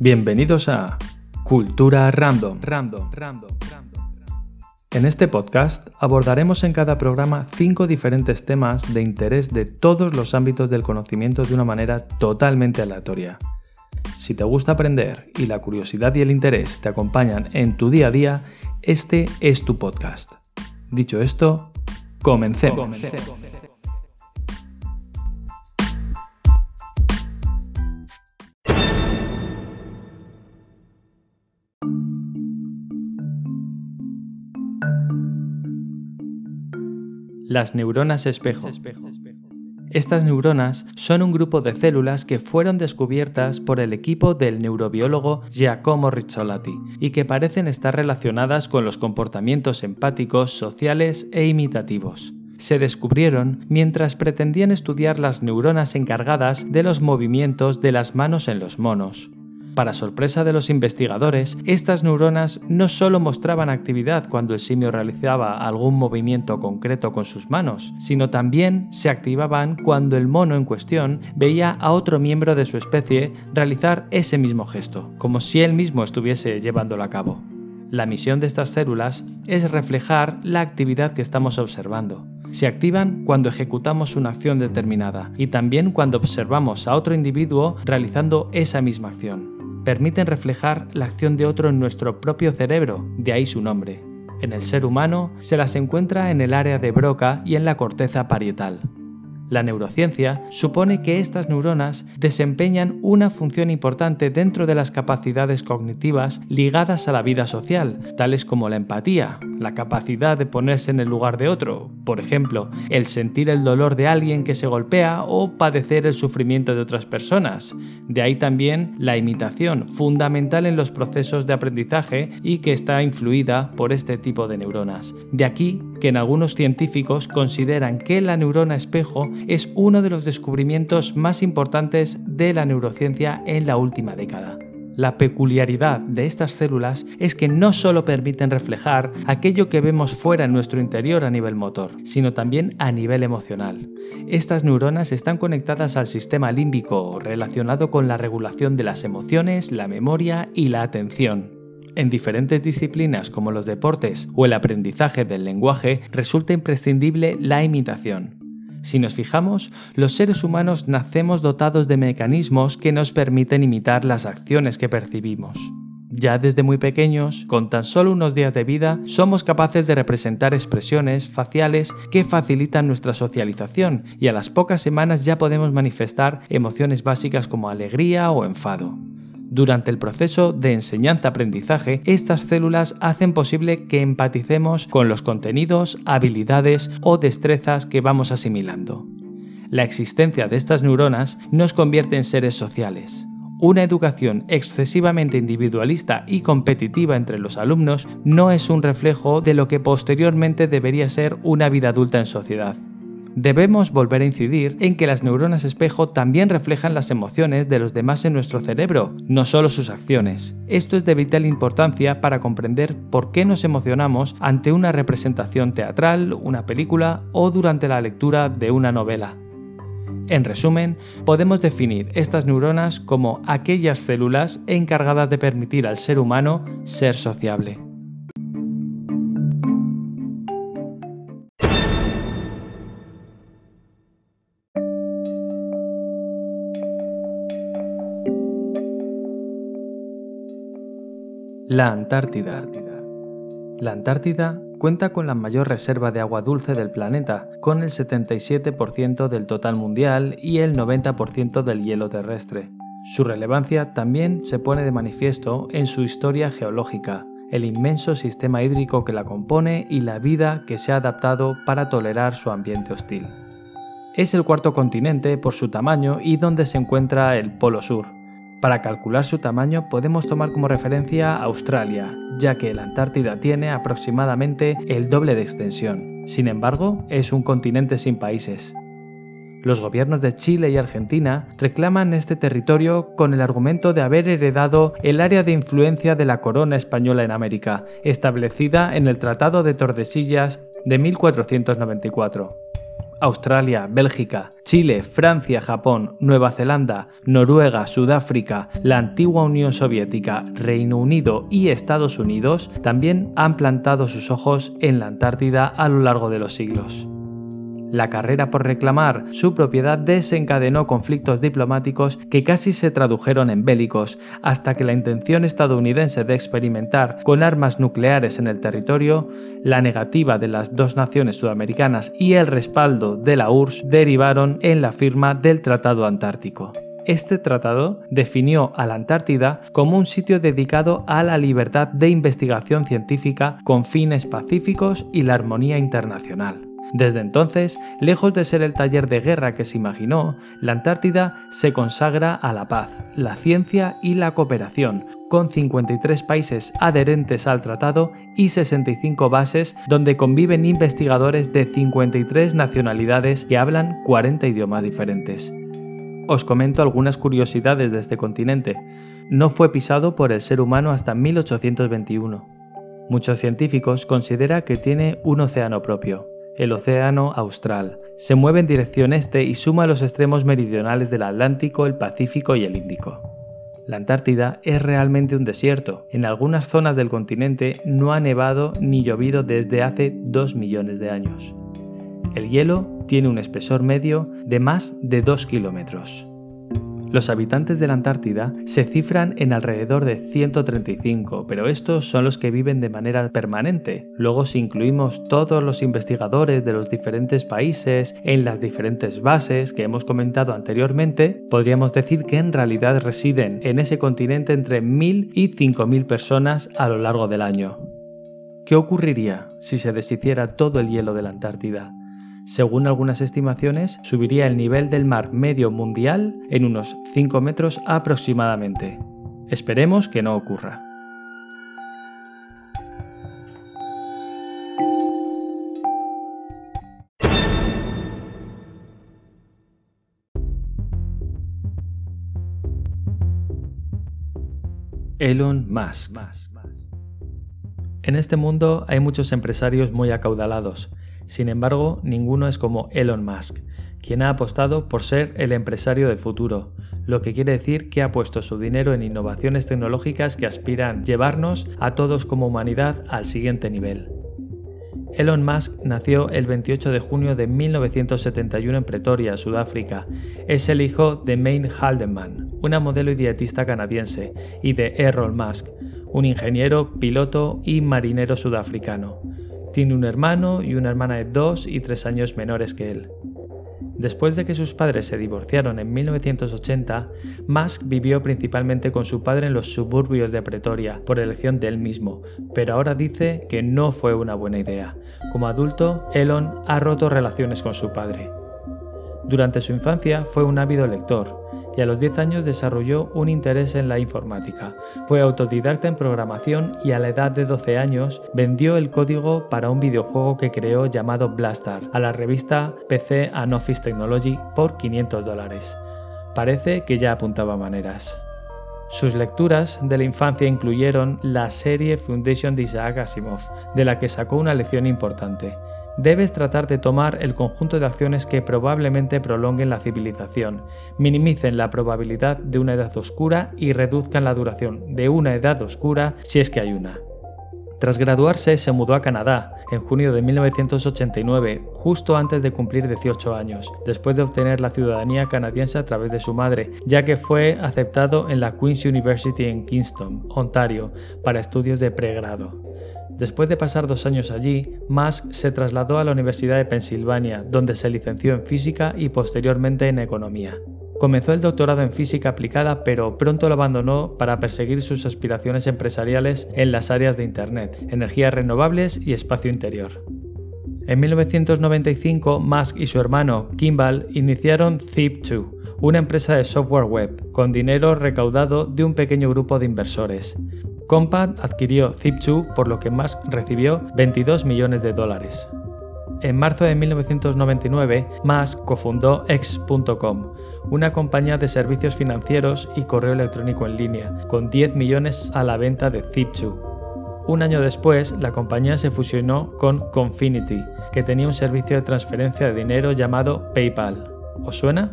Bienvenidos a Cultura Random, Random, Random, Random. En este podcast abordaremos en cada programa cinco diferentes temas de interés de todos los ámbitos del conocimiento de una manera totalmente aleatoria. Si te gusta aprender y la curiosidad y el interés te acompañan en tu día a día, este es tu podcast. Dicho esto, comencemos. Las neuronas espejo. Estas neuronas son un grupo de células que fueron descubiertas por el equipo del neurobiólogo Giacomo Rizzolatti y que parecen estar relacionadas con los comportamientos empáticos, sociales e imitativos. Se descubrieron mientras pretendían estudiar las neuronas encargadas de los movimientos de las manos en los monos. Para sorpresa de los investigadores, estas neuronas no solo mostraban actividad cuando el simio realizaba algún movimiento concreto con sus manos, sino también se activaban cuando el mono en cuestión veía a otro miembro de su especie realizar ese mismo gesto, como si él mismo estuviese llevándolo a cabo. La misión de estas células es reflejar la actividad que estamos observando. Se activan cuando ejecutamos una acción determinada y también cuando observamos a otro individuo realizando esa misma acción permiten reflejar la acción de otro en nuestro propio cerebro, de ahí su nombre. En el ser humano se las encuentra en el área de Broca y en la corteza parietal. La neurociencia supone que estas neuronas desempeñan una función importante dentro de las capacidades cognitivas ligadas a la vida social, tales como la empatía, la capacidad de ponerse en el lugar de otro, por ejemplo, el sentir el dolor de alguien que se golpea o padecer el sufrimiento de otras personas. De ahí también la imitación, fundamental en los procesos de aprendizaje y que está influida por este tipo de neuronas. De aquí que en algunos científicos consideran que la neurona espejo es uno de los descubrimientos más importantes de la neurociencia en la última década. La peculiaridad de estas células es que no solo permiten reflejar aquello que vemos fuera en nuestro interior a nivel motor, sino también a nivel emocional. Estas neuronas están conectadas al sistema límbico relacionado con la regulación de las emociones, la memoria y la atención. En diferentes disciplinas como los deportes o el aprendizaje del lenguaje resulta imprescindible la imitación. Si nos fijamos, los seres humanos nacemos dotados de mecanismos que nos permiten imitar las acciones que percibimos. Ya desde muy pequeños, con tan solo unos días de vida, somos capaces de representar expresiones faciales que facilitan nuestra socialización y a las pocas semanas ya podemos manifestar emociones básicas como alegría o enfado. Durante el proceso de enseñanza-aprendizaje, estas células hacen posible que empaticemos con los contenidos, habilidades o destrezas que vamos asimilando. La existencia de estas neuronas nos convierte en seres sociales. Una educación excesivamente individualista y competitiva entre los alumnos no es un reflejo de lo que posteriormente debería ser una vida adulta en sociedad debemos volver a incidir en que las neuronas espejo también reflejan las emociones de los demás en nuestro cerebro, no solo sus acciones. Esto es de vital importancia para comprender por qué nos emocionamos ante una representación teatral, una película o durante la lectura de una novela. En resumen, podemos definir estas neuronas como aquellas células encargadas de permitir al ser humano ser sociable. La Antártida. La Antártida cuenta con la mayor reserva de agua dulce del planeta, con el 77% del total mundial y el 90% del hielo terrestre. Su relevancia también se pone de manifiesto en su historia geológica, el inmenso sistema hídrico que la compone y la vida que se ha adaptado para tolerar su ambiente hostil. Es el cuarto continente por su tamaño y donde se encuentra el Polo Sur, para calcular su tamaño podemos tomar como referencia Australia, ya que la Antártida tiene aproximadamente el doble de extensión. Sin embargo, es un continente sin países. Los gobiernos de Chile y Argentina reclaman este territorio con el argumento de haber heredado el área de influencia de la corona española en América, establecida en el Tratado de Tordesillas de 1494. Australia, Bélgica, Chile, Francia, Japón, Nueva Zelanda, Noruega, Sudáfrica, la antigua Unión Soviética, Reino Unido y Estados Unidos también han plantado sus ojos en la Antártida a lo largo de los siglos. La carrera por reclamar su propiedad desencadenó conflictos diplomáticos que casi se tradujeron en bélicos, hasta que la intención estadounidense de experimentar con armas nucleares en el territorio, la negativa de las dos naciones sudamericanas y el respaldo de la URSS derivaron en la firma del Tratado Antártico. Este tratado definió a la Antártida como un sitio dedicado a la libertad de investigación científica con fines pacíficos y la armonía internacional. Desde entonces, lejos de ser el taller de guerra que se imaginó, la Antártida se consagra a la paz, la ciencia y la cooperación, con 53 países adherentes al tratado y 65 bases donde conviven investigadores de 53 nacionalidades que hablan 40 idiomas diferentes. Os comento algunas curiosidades de este continente. No fue pisado por el ser humano hasta 1821. Muchos científicos consideran que tiene un océano propio, el Océano Austral. Se mueve en dirección este y suma los extremos meridionales del Atlántico, el Pacífico y el Índico. La Antártida es realmente un desierto. En algunas zonas del continente no ha nevado ni llovido desde hace 2 millones de años. El hielo tiene un espesor medio de más de 2 kilómetros. Los habitantes de la Antártida se cifran en alrededor de 135, pero estos son los que viven de manera permanente. Luego si incluimos todos los investigadores de los diferentes países en las diferentes bases que hemos comentado anteriormente, podríamos decir que en realidad residen en ese continente entre 1.000 y 5.000 personas a lo largo del año. ¿Qué ocurriría si se deshiciera todo el hielo de la Antártida? Según algunas estimaciones, subiría el nivel del mar medio mundial en unos 5 metros aproximadamente. Esperemos que no ocurra. Elon Musk. En este mundo hay muchos empresarios muy acaudalados sin embargo, ninguno es como Elon Musk, quien ha apostado por ser el empresario del futuro, lo que quiere decir que ha puesto su dinero en innovaciones tecnológicas que aspiran llevarnos a todos como humanidad al siguiente nivel. Elon Musk nació el 28 de junio de 1971 en Pretoria, Sudáfrica. Es el hijo de Maine Haldeman, una modelo y dietista canadiense, y de Errol Musk, un ingeniero, piloto y marinero sudafricano. Tiene un hermano y una hermana de dos y tres años menores que él. Después de que sus padres se divorciaron en 1980, Musk vivió principalmente con su padre en los suburbios de Pretoria, por elección de él mismo, pero ahora dice que no fue una buena idea. Como adulto, Elon ha roto relaciones con su padre. Durante su infancia fue un ávido lector, y a los 10 años desarrolló un interés en la informática. Fue autodidacta en programación y a la edad de 12 años vendió el código para un videojuego que creó llamado Blastar a la revista PC and Office Technology por 500 dólares. Parece que ya apuntaba maneras. Sus lecturas de la infancia incluyeron la serie Foundation de Isaac Asimov, de la que sacó una lección importante debes tratar de tomar el conjunto de acciones que probablemente prolonguen la civilización, minimicen la probabilidad de una edad oscura y reduzcan la duración de una edad oscura si es que hay una. Tras graduarse se mudó a Canadá en junio de 1989, justo antes de cumplir 18 años, después de obtener la ciudadanía canadiense a través de su madre, ya que fue aceptado en la Queen's University en Kingston, Ontario, para estudios de pregrado. Después de pasar dos años allí, Musk se trasladó a la Universidad de Pensilvania, donde se licenció en física y posteriormente en economía. Comenzó el doctorado en física aplicada, pero pronto lo abandonó para perseguir sus aspiraciones empresariales en las áreas de Internet, energías renovables y espacio interior. En 1995, Musk y su hermano Kimball iniciaron Zip2, una empresa de software web, con dinero recaudado de un pequeño grupo de inversores. Compad adquirió Zip2 por lo que Musk recibió 22 millones de dólares. En marzo de 1999, Musk cofundó X.com, una compañía de servicios financieros y correo electrónico en línea, con 10 millones a la venta de Zip2. Un año después, la compañía se fusionó con Confinity, que tenía un servicio de transferencia de dinero llamado PayPal. ¿Os suena?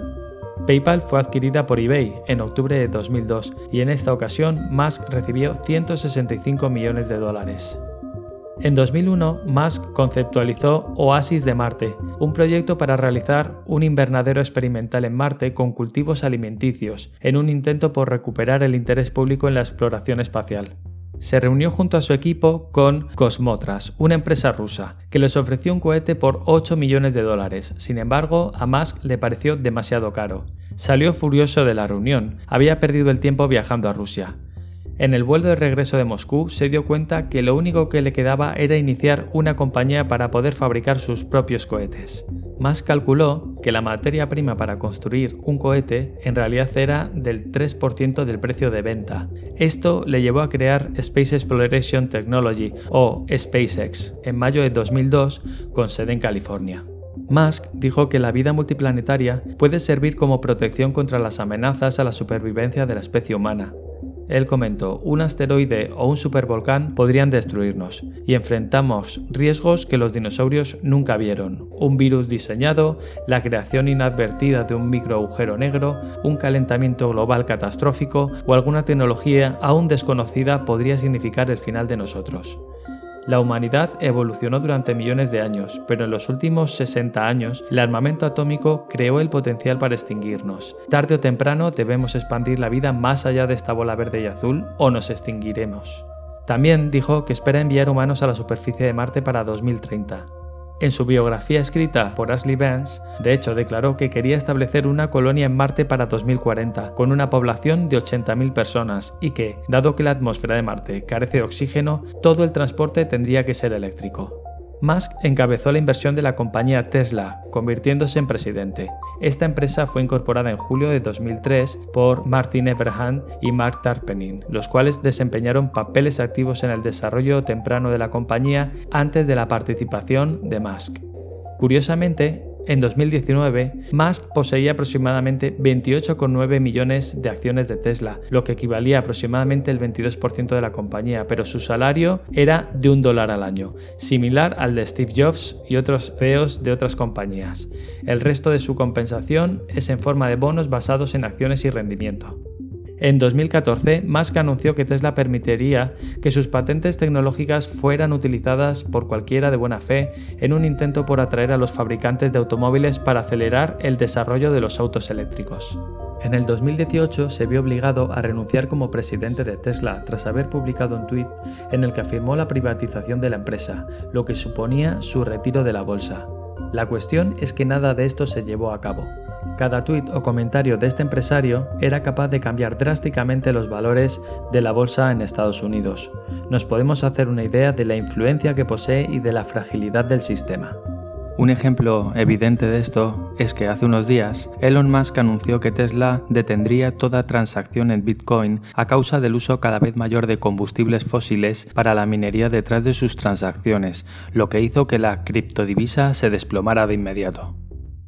PayPal fue adquirida por eBay en octubre de 2002 y en esta ocasión Musk recibió 165 millones de dólares. En 2001, Musk conceptualizó Oasis de Marte, un proyecto para realizar un invernadero experimental en Marte con cultivos alimenticios, en un intento por recuperar el interés público en la exploración espacial. Se reunió junto a su equipo con Cosmotras, una empresa rusa, que les ofreció un cohete por 8 millones de dólares. Sin embargo, a Musk le pareció demasiado caro. Salió furioso de la reunión, había perdido el tiempo viajando a Rusia. En el vuelo de regreso de Moscú se dio cuenta que lo único que le quedaba era iniciar una compañía para poder fabricar sus propios cohetes. Más calculó que la materia prima para construir un cohete en realidad era del 3% del precio de venta. Esto le llevó a crear Space Exploration Technology o SpaceX en mayo de 2002 con sede en California. Musk dijo que la vida multiplanetaria puede servir como protección contra las amenazas a la supervivencia de la especie humana. Él comentó, un asteroide o un supervolcán podrían destruirnos, y enfrentamos riesgos que los dinosaurios nunca vieron. Un virus diseñado, la creación inadvertida de un micro agujero negro, un calentamiento global catastrófico o alguna tecnología aún desconocida podría significar el final de nosotros. La humanidad evolucionó durante millones de años, pero en los últimos 60 años el armamento atómico creó el potencial para extinguirnos. Tarde o temprano debemos expandir la vida más allá de esta bola verde y azul o nos extinguiremos. También dijo que espera enviar humanos a la superficie de Marte para 2030. En su biografía escrita por Ashley Vance, de hecho declaró que quería establecer una colonia en Marte para 2040, con una población de 80.000 personas, y que, dado que la atmósfera de Marte carece de oxígeno, todo el transporte tendría que ser eléctrico. Musk encabezó la inversión de la compañía Tesla, convirtiéndose en presidente. Esta empresa fue incorporada en julio de 2003 por Martin Eberhard y Mark Tarpenin, los cuales desempeñaron papeles activos en el desarrollo temprano de la compañía antes de la participación de Musk. Curiosamente, en 2019, Musk poseía aproximadamente 28,9 millones de acciones de Tesla, lo que equivalía aproximadamente el 22% de la compañía, pero su salario era de un dólar al año, similar al de Steve Jobs y otros CEOs de otras compañías. El resto de su compensación es en forma de bonos basados en acciones y rendimiento. En 2014, Musk anunció que Tesla permitiría que sus patentes tecnológicas fueran utilizadas por cualquiera de buena fe en un intento por atraer a los fabricantes de automóviles para acelerar el desarrollo de los autos eléctricos. En el 2018 se vio obligado a renunciar como presidente de Tesla tras haber publicado un tuit en el que afirmó la privatización de la empresa, lo que suponía su retiro de la bolsa. La cuestión es que nada de esto se llevó a cabo. Cada tuit o comentario de este empresario era capaz de cambiar drásticamente los valores de la bolsa en Estados Unidos. Nos podemos hacer una idea de la influencia que posee y de la fragilidad del sistema. Un ejemplo evidente de esto es que hace unos días Elon Musk anunció que Tesla detendría toda transacción en Bitcoin a causa del uso cada vez mayor de combustibles fósiles para la minería detrás de sus transacciones, lo que hizo que la criptodivisa se desplomara de inmediato.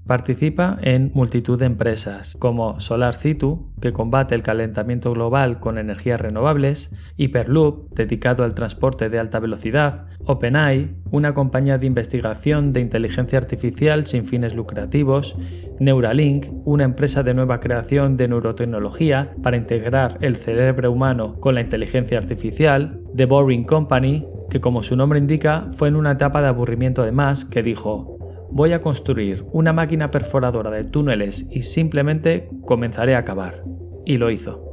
Participa en multitud de empresas como SolarCitu, que combate el calentamiento global con energías renovables, Hyperloop, dedicado al transporte de alta velocidad, OpenAI, una compañía de investigación de inteligencia artificial sin fines lucrativos, Neuralink, una empresa de nueva creación de neurotecnología para integrar el cerebro humano con la inteligencia artificial, The Boring Company, que como su nombre indica fue en una etapa de aburrimiento de más que dijo voy a construir una máquina perforadora de túneles y simplemente comenzaré a cavar. Y lo hizo.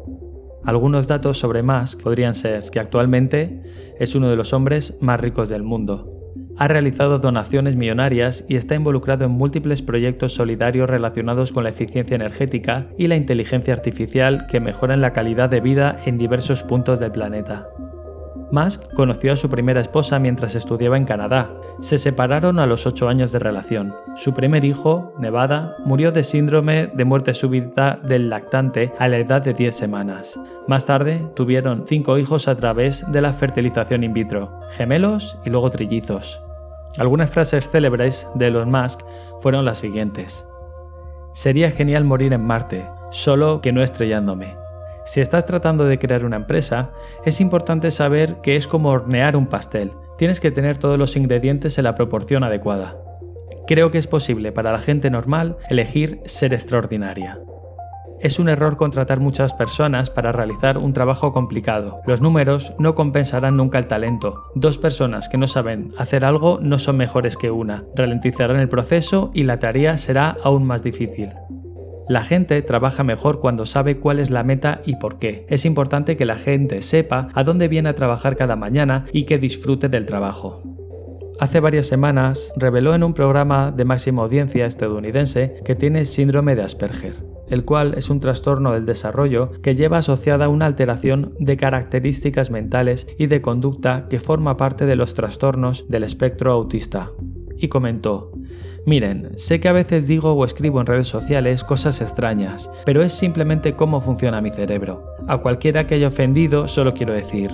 Algunos datos sobre Musk podrían ser que actualmente es uno de los hombres más ricos del mundo. Ha realizado donaciones millonarias y está involucrado en múltiples proyectos solidarios relacionados con la eficiencia energética y la inteligencia artificial que mejoran la calidad de vida en diversos puntos del planeta. Musk conoció a su primera esposa mientras estudiaba en Canadá. Se separaron a los 8 años de relación. Su primer hijo, Nevada, murió de síndrome de muerte súbita del lactante a la edad de 10 semanas. Más tarde tuvieron 5 hijos a través de la fertilización in vitro, gemelos y luego trillizos. Algunas frases célebres de Elon Musk fueron las siguientes. Sería genial morir en Marte, solo que no estrellándome. Si estás tratando de crear una empresa, es importante saber que es como hornear un pastel. Tienes que tener todos los ingredientes en la proporción adecuada. Creo que es posible para la gente normal elegir ser extraordinaria. Es un error contratar muchas personas para realizar un trabajo complicado. Los números no compensarán nunca el talento. Dos personas que no saben hacer algo no son mejores que una. Ralentizarán el proceso y la tarea será aún más difícil. La gente trabaja mejor cuando sabe cuál es la meta y por qué. Es importante que la gente sepa a dónde viene a trabajar cada mañana y que disfrute del trabajo. Hace varias semanas reveló en un programa de máxima audiencia estadounidense que tiene síndrome de Asperger, el cual es un trastorno del desarrollo que lleva asociada una alteración de características mentales y de conducta que forma parte de los trastornos del espectro autista. Y comentó, Miren, sé que a veces digo o escribo en redes sociales cosas extrañas, pero es simplemente cómo funciona mi cerebro. A cualquiera que haya ofendido, solo quiero decir,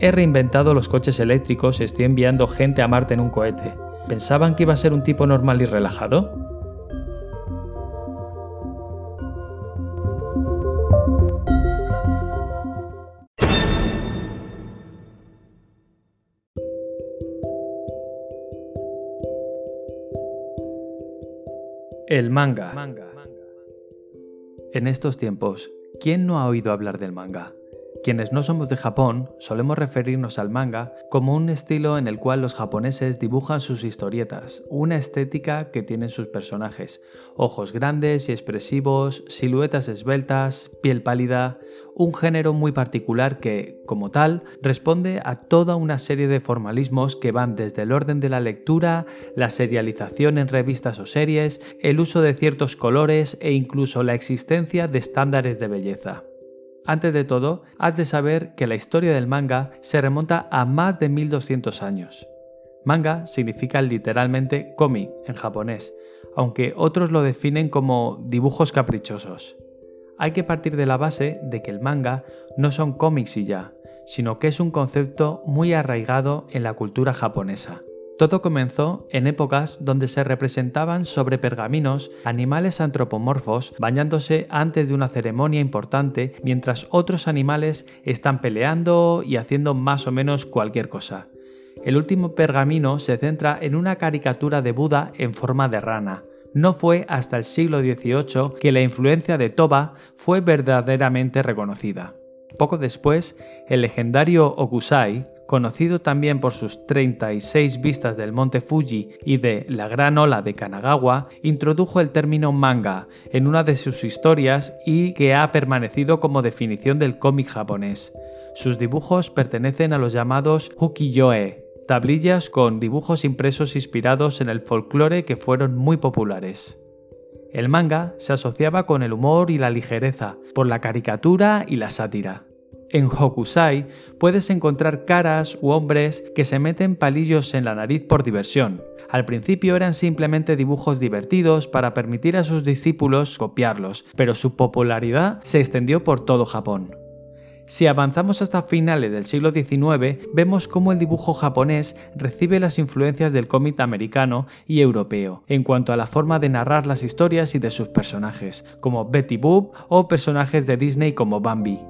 he reinventado los coches eléctricos y estoy enviando gente a Marte en un cohete. ¿Pensaban que iba a ser un tipo normal y relajado? El manga. En estos tiempos, ¿quién no ha oído hablar del manga? Quienes no somos de Japón solemos referirnos al manga como un estilo en el cual los japoneses dibujan sus historietas, una estética que tienen sus personajes, ojos grandes y expresivos, siluetas esbeltas, piel pálida, un género muy particular que, como tal, responde a toda una serie de formalismos que van desde el orden de la lectura, la serialización en revistas o series, el uso de ciertos colores e incluso la existencia de estándares de belleza. Antes de todo, has de saber que la historia del manga se remonta a más de 1200 años. Manga significa literalmente komi en japonés, aunque otros lo definen como dibujos caprichosos. Hay que partir de la base de que el manga no son cómics y ya, sino que es un concepto muy arraigado en la cultura japonesa. Todo comenzó en épocas donde se representaban sobre pergaminos animales antropomorfos bañándose antes de una ceremonia importante mientras otros animales están peleando y haciendo más o menos cualquier cosa. El último pergamino se centra en una caricatura de Buda en forma de rana. No fue hasta el siglo XVIII que la influencia de Toba fue verdaderamente reconocida. Poco después, el legendario Okusai, conocido también por sus 36 vistas del monte Fuji y de la gran ola de Kanagawa, introdujo el término manga en una de sus historias y que ha permanecido como definición del cómic japonés. Sus dibujos pertenecen a los llamados ukiyo-e, tablillas con dibujos impresos inspirados en el folclore que fueron muy populares. El manga se asociaba con el humor y la ligereza, por la caricatura y la sátira. En Hokusai puedes encontrar caras u hombres que se meten palillos en la nariz por diversión. Al principio eran simplemente dibujos divertidos para permitir a sus discípulos copiarlos, pero su popularidad se extendió por todo Japón. Si avanzamos hasta finales del siglo XIX, vemos cómo el dibujo japonés recibe las influencias del cómic americano y europeo, en cuanto a la forma de narrar las historias y de sus personajes, como Betty Boop o personajes de Disney como Bambi.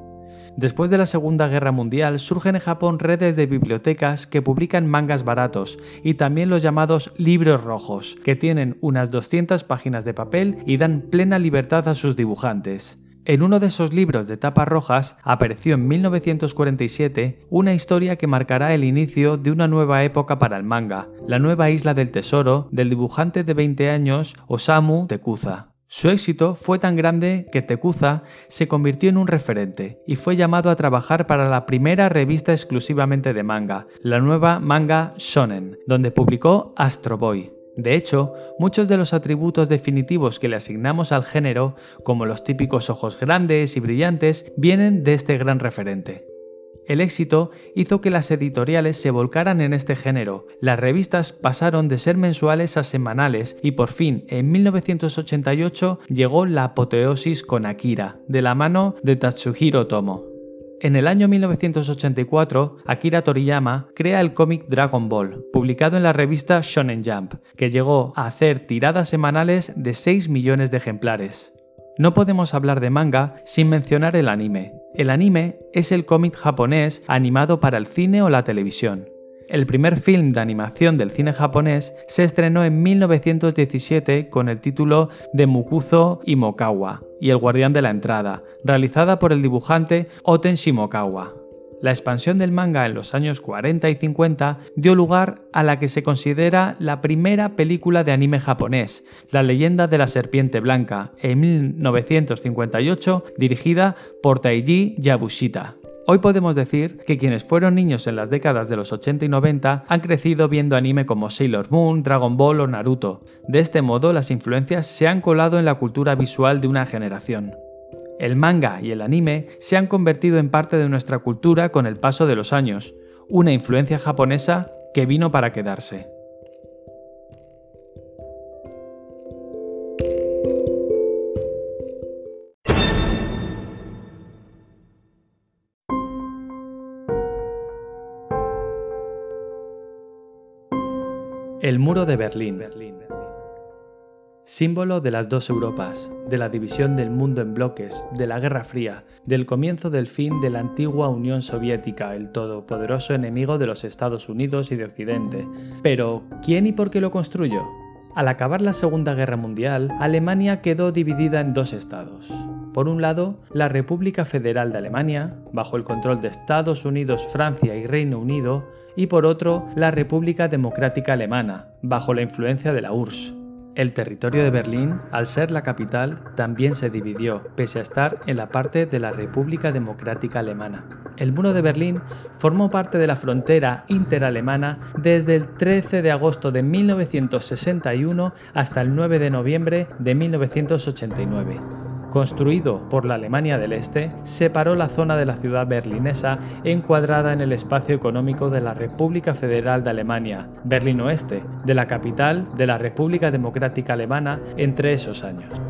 Después de la Segunda Guerra Mundial surgen en Japón redes de bibliotecas que publican mangas baratos y también los llamados libros rojos, que tienen unas 200 páginas de papel y dan plena libertad a sus dibujantes. En uno de esos libros de tapas rojas apareció en 1947 una historia que marcará el inicio de una nueva época para el manga, la nueva isla del tesoro del dibujante de 20 años Osamu Tekuza. Su éxito fue tan grande que Tekuza se convirtió en un referente y fue llamado a trabajar para la primera revista exclusivamente de manga, la nueva Manga Shonen, donde publicó Astro Boy. De hecho, muchos de los atributos definitivos que le asignamos al género, como los típicos ojos grandes y brillantes, vienen de este gran referente. El éxito hizo que las editoriales se volcaran en este género. Las revistas pasaron de ser mensuales a semanales y por fin, en 1988, llegó la apoteosis con Akira, de la mano de Tatsuhiro Tomo. En el año 1984, Akira Toriyama crea el cómic Dragon Ball, publicado en la revista Shonen Jump, que llegó a hacer tiradas semanales de 6 millones de ejemplares. No podemos hablar de manga sin mencionar el anime. El anime es el cómic japonés animado para el cine o la televisión. El primer film de animación del cine japonés se estrenó en 1917 con el título de Mukuzo Imokawa y El guardián de la entrada, realizada por el dibujante Oten Shimokawa. La expansión del manga en los años 40 y 50 dio lugar a la que se considera la primera película de anime japonés, La leyenda de la serpiente blanca, en 1958, dirigida por Taiji Yabushita. Hoy podemos decir que quienes fueron niños en las décadas de los 80 y 90 han crecido viendo anime como Sailor Moon, Dragon Ball o Naruto. De este modo, las influencias se han colado en la cultura visual de una generación. El manga y el anime se han convertido en parte de nuestra cultura con el paso de los años, una influencia japonesa que vino para quedarse. El muro de Berlín. Símbolo de las dos Europas, de la división del mundo en bloques, de la Guerra Fría, del comienzo del fin de la antigua Unión Soviética, el todopoderoso enemigo de los Estados Unidos y de Occidente. Pero, ¿quién y por qué lo construyó? Al acabar la Segunda Guerra Mundial, Alemania quedó dividida en dos estados. Por un lado, la República Federal de Alemania, bajo el control de Estados Unidos, Francia y Reino Unido, y por otro, la República Democrática Alemana, bajo la influencia de la URSS. El territorio de Berlín, al ser la capital, también se dividió, pese a estar en la parte de la República Democrática Alemana. El muro de Berlín formó parte de la frontera interalemana desde el 13 de agosto de 1961 hasta el 9 de noviembre de 1989 construido por la Alemania del Este, separó la zona de la ciudad berlinesa encuadrada en el espacio económico de la República Federal de Alemania, Berlín Oeste, de la capital de la República Democrática Alemana entre esos años.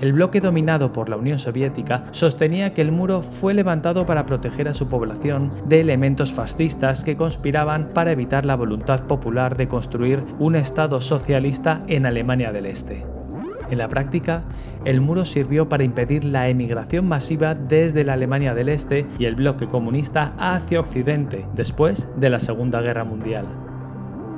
El bloque dominado por la Unión Soviética sostenía que el muro fue levantado para proteger a su población de elementos fascistas que conspiraban para evitar la voluntad popular de construir un Estado socialista en Alemania del Este. En la práctica, el muro sirvió para impedir la emigración masiva desde la Alemania del Este y el bloque comunista hacia Occidente después de la Segunda Guerra Mundial.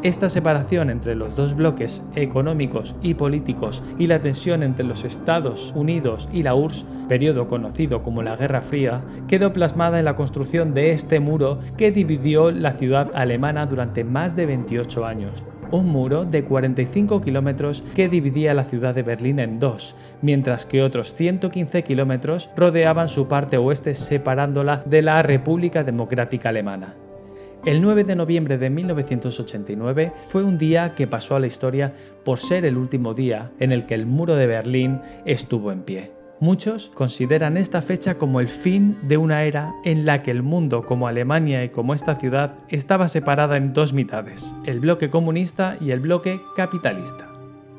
Esta separación entre los dos bloques económicos y políticos y la tensión entre los Estados Unidos y la URSS, periodo conocido como la Guerra Fría, quedó plasmada en la construcción de este muro que dividió la ciudad alemana durante más de 28 años, un muro de 45 kilómetros que dividía la ciudad de Berlín en dos, mientras que otros 115 kilómetros rodeaban su parte oeste separándola de la República Democrática Alemana. El 9 de noviembre de 1989 fue un día que pasó a la historia por ser el último día en el que el muro de Berlín estuvo en pie. Muchos consideran esta fecha como el fin de una era en la que el mundo, como Alemania y como esta ciudad, estaba separada en dos mitades, el bloque comunista y el bloque capitalista.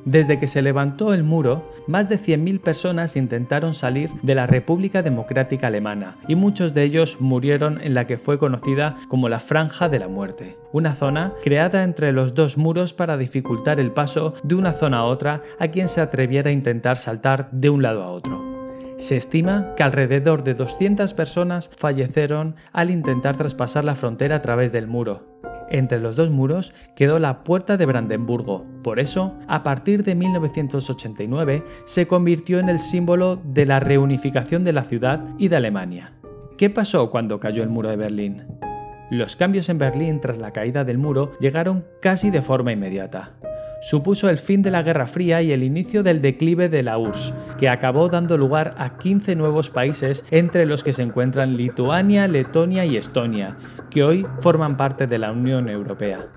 Desde que se levantó el muro, más de 100.000 personas intentaron salir de la República Democrática Alemana y muchos de ellos murieron en la que fue conocida como la Franja de la Muerte, una zona creada entre los dos muros para dificultar el paso de una zona a otra a quien se atreviera a intentar saltar de un lado a otro. Se estima que alrededor de 200 personas fallecieron al intentar traspasar la frontera a través del muro. Entre los dos muros quedó la Puerta de Brandenburgo. Por eso, a partir de 1989, se convirtió en el símbolo de la reunificación de la ciudad y de Alemania. ¿Qué pasó cuando cayó el muro de Berlín? Los cambios en Berlín tras la caída del muro llegaron casi de forma inmediata supuso el fin de la Guerra Fría y el inicio del declive de la URSS, que acabó dando lugar a 15 nuevos países entre los que se encuentran Lituania, Letonia y Estonia, que hoy forman parte de la Unión Europea.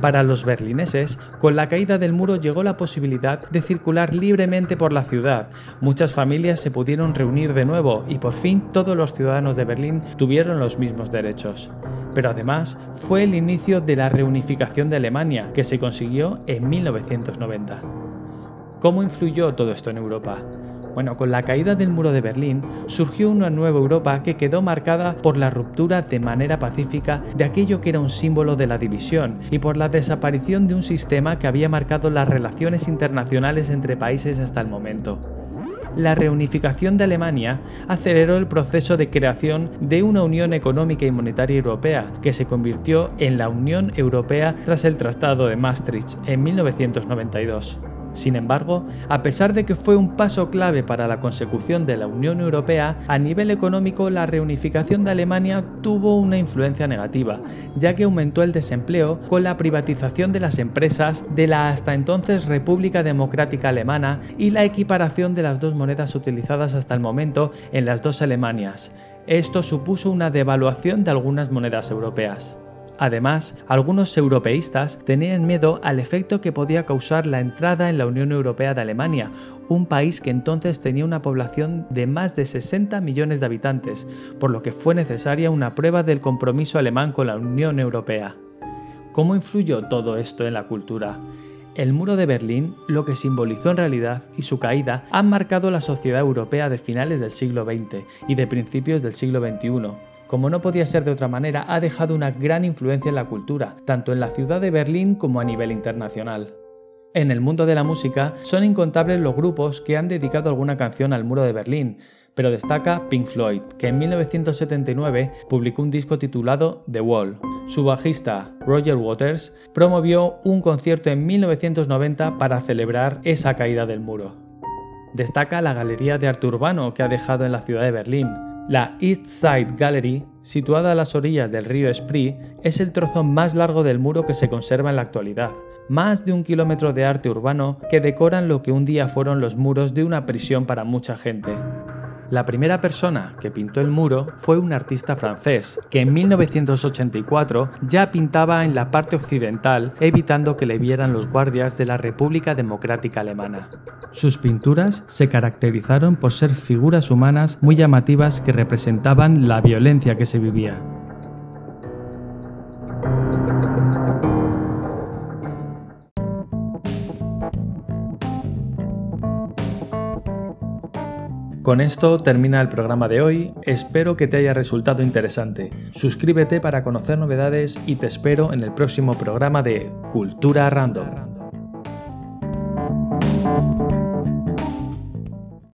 Para los berlineses, con la caída del muro llegó la posibilidad de circular libremente por la ciudad. Muchas familias se pudieron reunir de nuevo y por fin todos los ciudadanos de Berlín tuvieron los mismos derechos pero además fue el inicio de la reunificación de Alemania, que se consiguió en 1990. ¿Cómo influyó todo esto en Europa? Bueno, con la caída del muro de Berlín surgió una nueva Europa que quedó marcada por la ruptura de manera pacífica de aquello que era un símbolo de la división y por la desaparición de un sistema que había marcado las relaciones internacionales entre países hasta el momento. la reunificación de Alemania aceleró el proceso de creación de una Unión Económica y Monetaria Europea, que se convirtió en la Unión Europea tras el Tratado de Maastricht en 1992. Sin embargo, a pesar de que fue un paso clave para la consecución de la Unión Europea, a nivel económico la reunificación de Alemania tuvo una influencia negativa, ya que aumentó el desempleo con la privatización de las empresas de la hasta entonces República Democrática Alemana y la equiparación de las dos monedas utilizadas hasta el momento en las dos Alemanias. Esto supuso una devaluación de algunas monedas europeas. Además, algunos europeístas tenían miedo al efecto que podía causar la entrada en la Unión Europea de Alemania, un país que entonces tenía una población de más de 60 millones de habitantes, por lo que fue necesaria una prueba del compromiso alemán con la Unión Europea. ¿Cómo influyó todo esto en la cultura? El muro de Berlín, lo que simbolizó en realidad, y su caída, han marcado la sociedad europea de finales del siglo XX y de principios del siglo XXI como no podía ser de otra manera, ha dejado una gran influencia en la cultura, tanto en la ciudad de Berlín como a nivel internacional. En el mundo de la música son incontables los grupos que han dedicado alguna canción al muro de Berlín, pero destaca Pink Floyd, que en 1979 publicó un disco titulado The Wall. Su bajista, Roger Waters, promovió un concierto en 1990 para celebrar esa caída del muro. Destaca la Galería de Arte Urbano que ha dejado en la ciudad de Berlín, la East Side Gallery, situada a las orillas del río Spree, es el trozo más largo del muro que se conserva en la actualidad. Más de un kilómetro de arte urbano que decoran lo que un día fueron los muros de una prisión para mucha gente. La primera persona que pintó el muro fue un artista francés, que en 1984 ya pintaba en la parte occidental, evitando que le vieran los guardias de la República Democrática Alemana. Sus pinturas se caracterizaron por ser figuras humanas muy llamativas que representaban la violencia que se vivía. Con esto termina el programa de hoy, espero que te haya resultado interesante. Suscríbete para conocer novedades y te espero en el próximo programa de Cultura Random.